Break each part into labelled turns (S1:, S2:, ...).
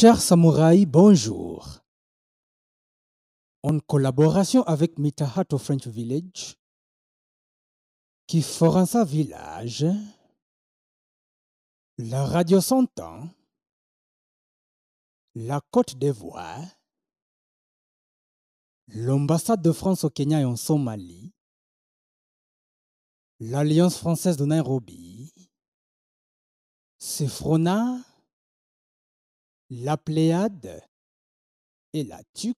S1: Chers samouraïs, bonjour. En collaboration avec Mitahato French Village, Kiforansa Village, la radio Santan, la Côte d'Ivoire, l'ambassade de France au Kenya et en Somalie, l'Alliance française de Nairobi, Sefrona, la Pléiade et la TUC,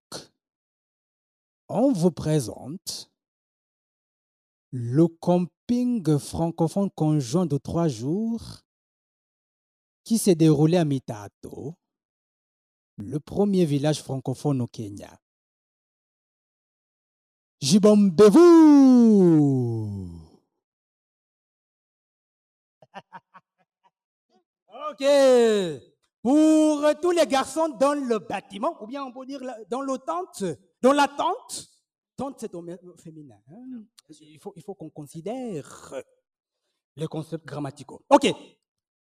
S1: on vous présente le camping francophone conjoint de trois jours qui s'est déroulé à Mitato, le premier village francophone au Kenya. Jibombez-vous Ok. Pour tous les garçons dans le bâtiment, ou bien on peut dire dans le tente, dans la tente, tente c'est au féminin. hein. Il faut, il faut qu'on considère les concepts grammaticaux. Ok.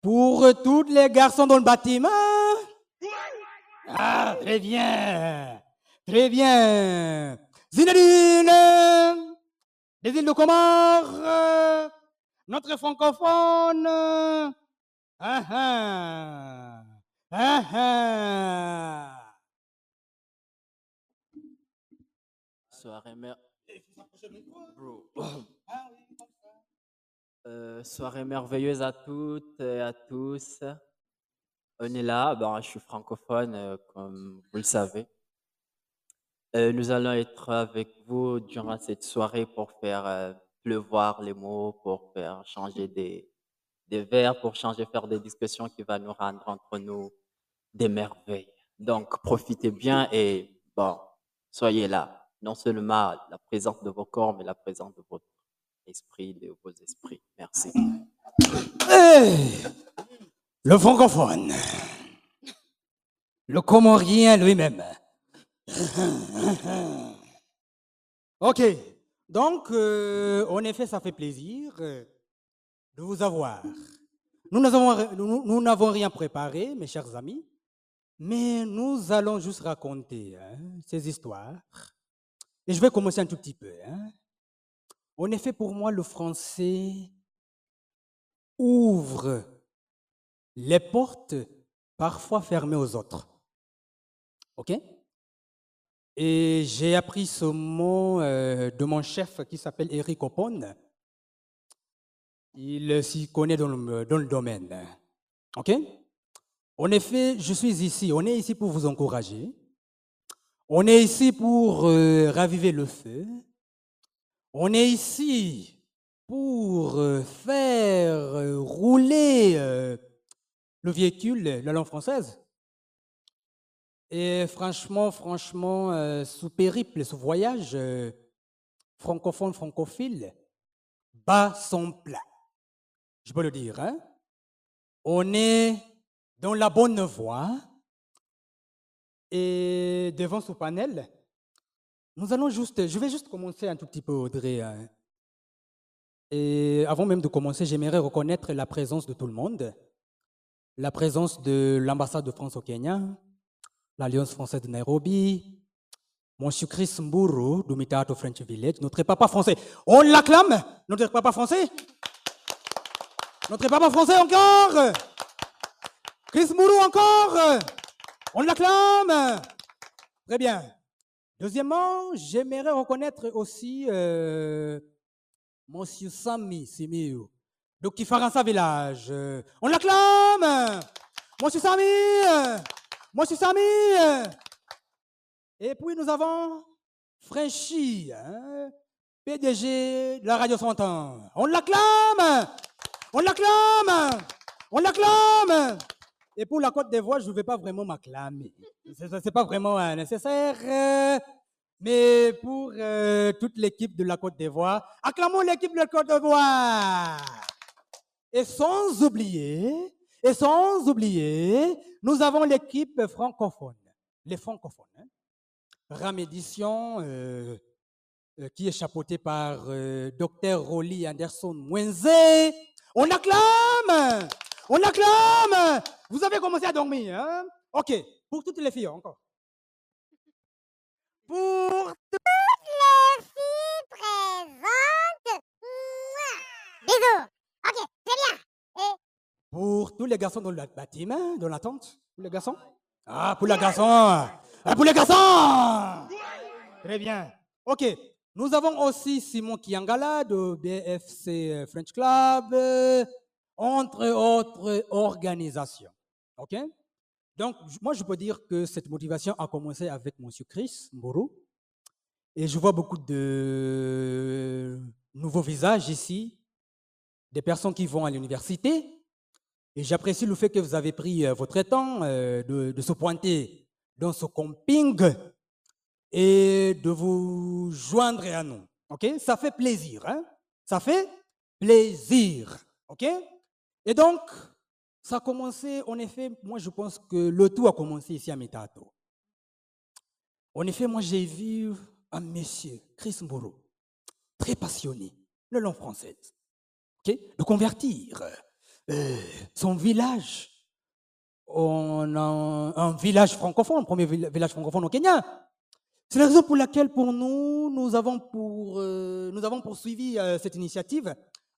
S1: Pour tous les garçons dans le bâtiment. Ah, très bien. Très bien. Zinedine, les îles de Comores, notre francophone. Ah ah.
S2: Soirée mer... Bro. Euh, soirée merveilleuse à toutes et à tous. On est là, ben, je suis francophone, euh, comme vous le savez. Euh, nous allons être avec vous durant cette soirée pour faire euh, pleuvoir les mots, pour faire changer des, des vers, pour changer, faire des discussions qui vont nous rendre entre nous des merveilles. Donc, profitez bien et bon, soyez là. Non seulement la présence de vos corps, mais la présence de votre esprit, de vos esprits. Merci.
S1: Le francophone. Le comorien lui-même. Ok. Donc, euh, en effet, ça fait plaisir euh, de vous avoir. Nous n'avons rien préparé, mes chers amis, mais nous allons juste raconter hein, ces histoires. Et je vais commencer un tout petit peu. hein. En effet, pour moi, le français ouvre les portes parfois fermées aux autres. OK? Et j'ai appris ce mot euh, de mon chef qui s'appelle Eric Opon. Il s'y connaît dans le, dans le domaine. OK? En effet, je suis ici. On est ici pour vous encourager. On est ici pour euh, raviver le feu. On est ici pour euh, faire euh, rouler le véhicule, la langue française. Et franchement, franchement, ce périple, ce voyage francophone, francophile, bat son plein. Je peux le dire. Hein? On est dans la bonne voie. Et devant ce panel, nous allons juste, je vais juste commencer un tout petit peu, Audrey. hein. Et avant même de commencer, j'aimerais reconnaître la présence de tout le monde, la présence de l'ambassade de France au Kenya, l'Alliance française de Nairobi, Monsieur Chris Mburu du Mitato French Village, notre papa français. On l'acclame, notre papa français. Notre papa français encore. Chris Mburu encore. On l'acclame. Très bien. Deuxièmement, j'aimerais reconnaître aussi euh, Monsieur Sami Simiu de Kifaransa Village. On l'acclame Monsieur Sami Monsieur Sami. Et puis nous avons Frenchy, hein, PDG de la radio 100 ans. On l'acclame On l'acclame On l'acclame Et pour la Côte d'Ivoire, je ne vais pas vraiment m'acclamer. Ce n'est pas vraiment euh, nécessaire. euh, mais pour euh, toute l'équipe de la Côte d'Ivoire, acclamons l'équipe de la Côte d'Ivoire. Et sans oublier, et sans oublier, nous avons l'équipe francophone, les francophones. Hein. Ram Édition, euh, qui est chapeautée par Dr Rolly Anderson Mwenze. On acclame On acclame Vous avez commencé à dormir, hein? Ok, pour toutes les filles, encore. Pour
S3: les filles présentes. Bisous. Ok, très bien. Et
S1: Pour tous les garçons dans le bâtiment, dans la tente? Pour les garçons? Ah, pour les garçons Ah, Pour les garçons Très bien. Ok. Nous avons aussi Simon Kiangala de BFC French Club, euh, entre autres organisations. Ok? Donc, moi, je peux dire que cette motivation a commencé avec M. Chris Mboro. Et je vois beaucoup de nouveaux visages ici, des personnes qui vont à l'université, et j'apprécie le fait que vous avez pris euh, votre temps euh, de, de se pointer dans ce camping et de vous joindre à nous. OK? Ça fait plaisir. Hein? Ça fait plaisir. OK? Et donc, ça a commencé, en effet, moi je pense que le tout a commencé ici à Metato. En effet, moi j'ai vu un monsieur, Chris Mboro, très passionné de langue française. Le convertir euh, son village en un, village francophone, premier vil- village francophone au Kenya. C'est la raison pour laquelle, pour nous, nous avons, euh, poursuivi euh, cette initiative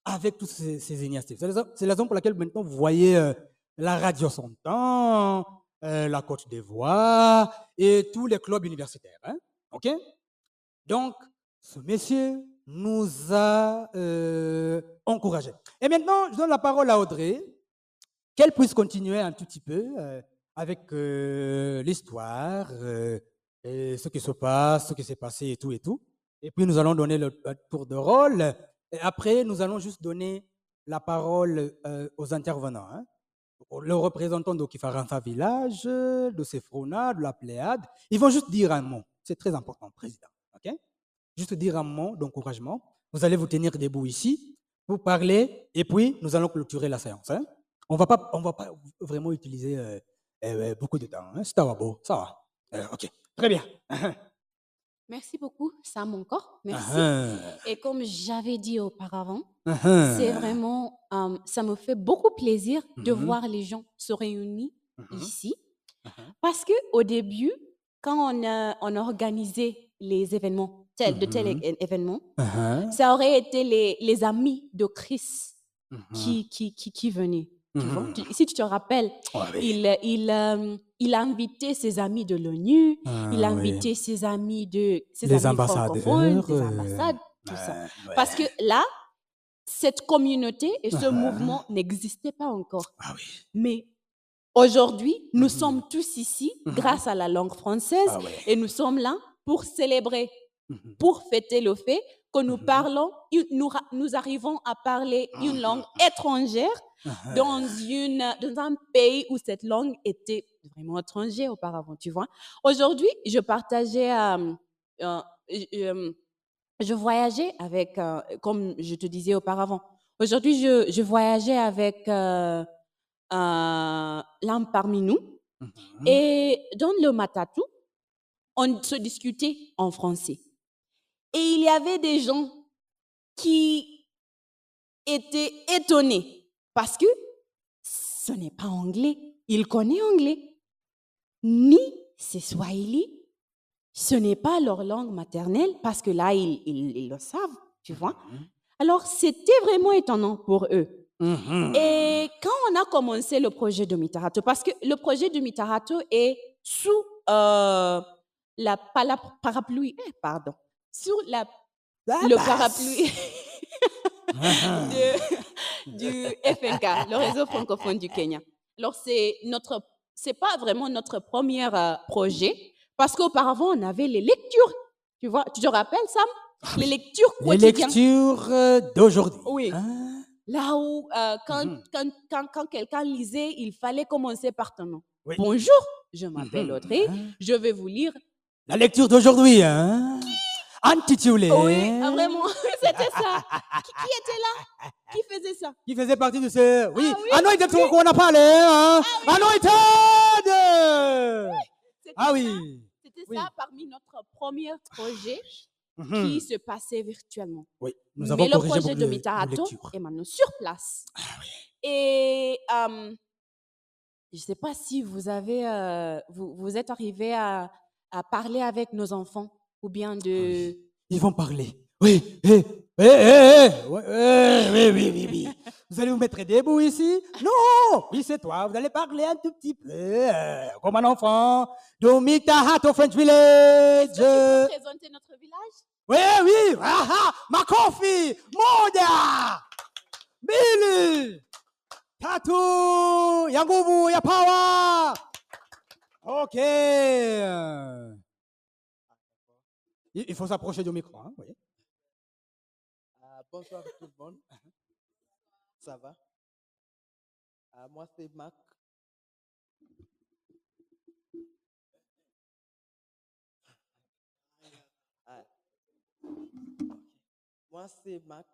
S1: avec toutes ces, ces initiatives. C'est la, raison- pour laquelle maintenant vous voyez euh, la radio son temps, euh, la Côte d'Ivoire et tous les clubs universitaires. hein. OK? Donc, ce monsieur nous a euh, encouragés. Et maintenant, je donne la parole à Audrey, qu'elle puisse continuer un tout petit peu euh, avec l'histoire, ce qui se passe, ce qui s'est passé et tout et tout. Et puis nous allons donner le tour de rôle. Après, nous allons juste donner la parole euh, aux intervenants. hein. Le représentant de Kifaransa Village, de Sefrona, de la Pléade. Ils vont juste dire un mot. C'est très important, président. ok? Juste dire un mot d'encouragement. Vous allez vous tenir debout ici pour parler et puis nous allons clôturer la séance. hein. On ne va pas vraiment utiliser euh, euh, beaucoup de temps. Hein. Ça va beau, ça va. Ok, très bien.
S4: Merci beaucoup, Sam, encore. Merci.
S1: Ah,
S4: Et comme j'avais dit auparavant,
S1: ah, ah.
S4: c'est vraiment, euh, ça me fait beaucoup plaisir de
S1: Mhm.
S4: voir les gens se réunir
S1: Mhm.
S4: ici.
S1: Mhm.
S4: Parce que au début, quand on a, on a organisé les événements, tel, de tels
S1: Mhm.
S4: é- événements, ça aurait été les, les amis de Chris qui, qui, qui, qui venaient. Tu vois. Tu- Si tu te rappelles,
S1: Ouais, oui.
S4: il, il, euh, il a invité ses amis de l'ONU,
S1: Ah,
S4: il a
S1: oui.
S4: invité ses amis de ses
S1: Les
S4: amis
S1: ambassadeurs,
S4: francophones, des
S1: euh,
S4: ambassades, tout ça.
S1: Ouais,
S4: Parce que là, cette communauté et ce
S1: Ah.
S4: mouvement n'existaient pas encore.
S1: Ah oui.
S4: Mais aujourd'hui, nous
S1: Mhm.
S4: sommes tous ici
S1: Mhm.
S4: grâce à la langue française
S1: Ah ouais.
S4: et nous sommes là pour célébrer, pour fêter le fait que nous
S1: Mhm.
S4: parlons, nous, arrivons à parler une langue étrangère
S1: Ah,
S4: dans, une, dans un pays où cette langue était vraiment étrangère auparavant, tu vois. Aujourd'hui, je partageais, euh, euh, euh, je voyageais avec, comme je te disais auparavant, aujourd'hui, je, je voyageais avec l'un parmi nous
S1: mhm.
S4: et dans le matatu, on se discutait en français. Et il y avait des gens qui étaient étonnés parce que ce n'est pas anglais. Il connaît anglais. Ni c'est swahili. Ce n'est pas leur langue maternelle parce que là, ils, ils- ils le savent, tu vois. Alors, c'était vraiment étonnant pour eux.
S1: Mhm.
S4: Et quand on a commencé le projet de Mitarato, parce que le projet de Mitarato est sous euh, la, la parapluie, eh, pardon, la,
S1: Ah,
S4: le
S1: bah,
S4: parapluie
S1: ah,
S4: de- du FNK, le réseau francophone du Kenya. Alors, c'est notre, c'est pas vraiment notre premier euh, projet, parce qu'auparavant, on avait les lectures. Tu vois, tu te rappelles, Sam? Les lectures
S1: Ah Les
S4: quotidiennes.
S1: lectures euh, d'aujourd'hui.
S4: Oui.
S1: Hein?
S4: Là où, euh, quand,
S1: Mhm.
S4: quand, quand, quand quelqu'un lisait, il fallait commencer par ton nom.
S1: Oui.
S4: Bonjour, je m'appelle
S1: Mhm.
S4: Audrey,
S1: Hein?
S4: je vais vous lire.
S1: La lecture d'aujourd'hui, hein? Intitulée.
S4: Oui, ah, vraiment, c'était ça. Qui, qui était là? Qui faisait ça?
S1: Qui faisait partie de ce. Oui,
S4: Ah oui,
S1: Anointed qu'on a parlé, hein? Anointed!
S4: C'était
S1: Ah oui.
S4: C'était
S1: Oui.
S4: ça parmi notre premier projet
S1: Mhm.
S4: qui se passait virtuellement.
S1: Oui, nous
S4: Mais le projet de Mitarato est maintenant sur place. Et euh, je ne sais pas si vous avez, euh, vous, vous êtes arrivé à, à parler avec nos enfants ou bien de.
S1: Ils vont parler. Oui, eh, eh, eh, eh, oui, oui, oui, oui. Vous allez vous mettre debout ici? Non, oui, c'est toi. Vous allez parler un tout petit peu, euh, comme un enfant. Domita Hato French Village.
S4: Tu peux présenter notre village?
S1: Oui, oui, ah, ah, Makofi, Moda, Billy, Tatu, Yangubu, Yapawa. Ok. Il faut s'approcher du micro. Hein, oui.
S5: Ah, bonsoir tout le monde. Ça va? Ah, moi, c'est Mac. Ah. Moi, c'est Mac.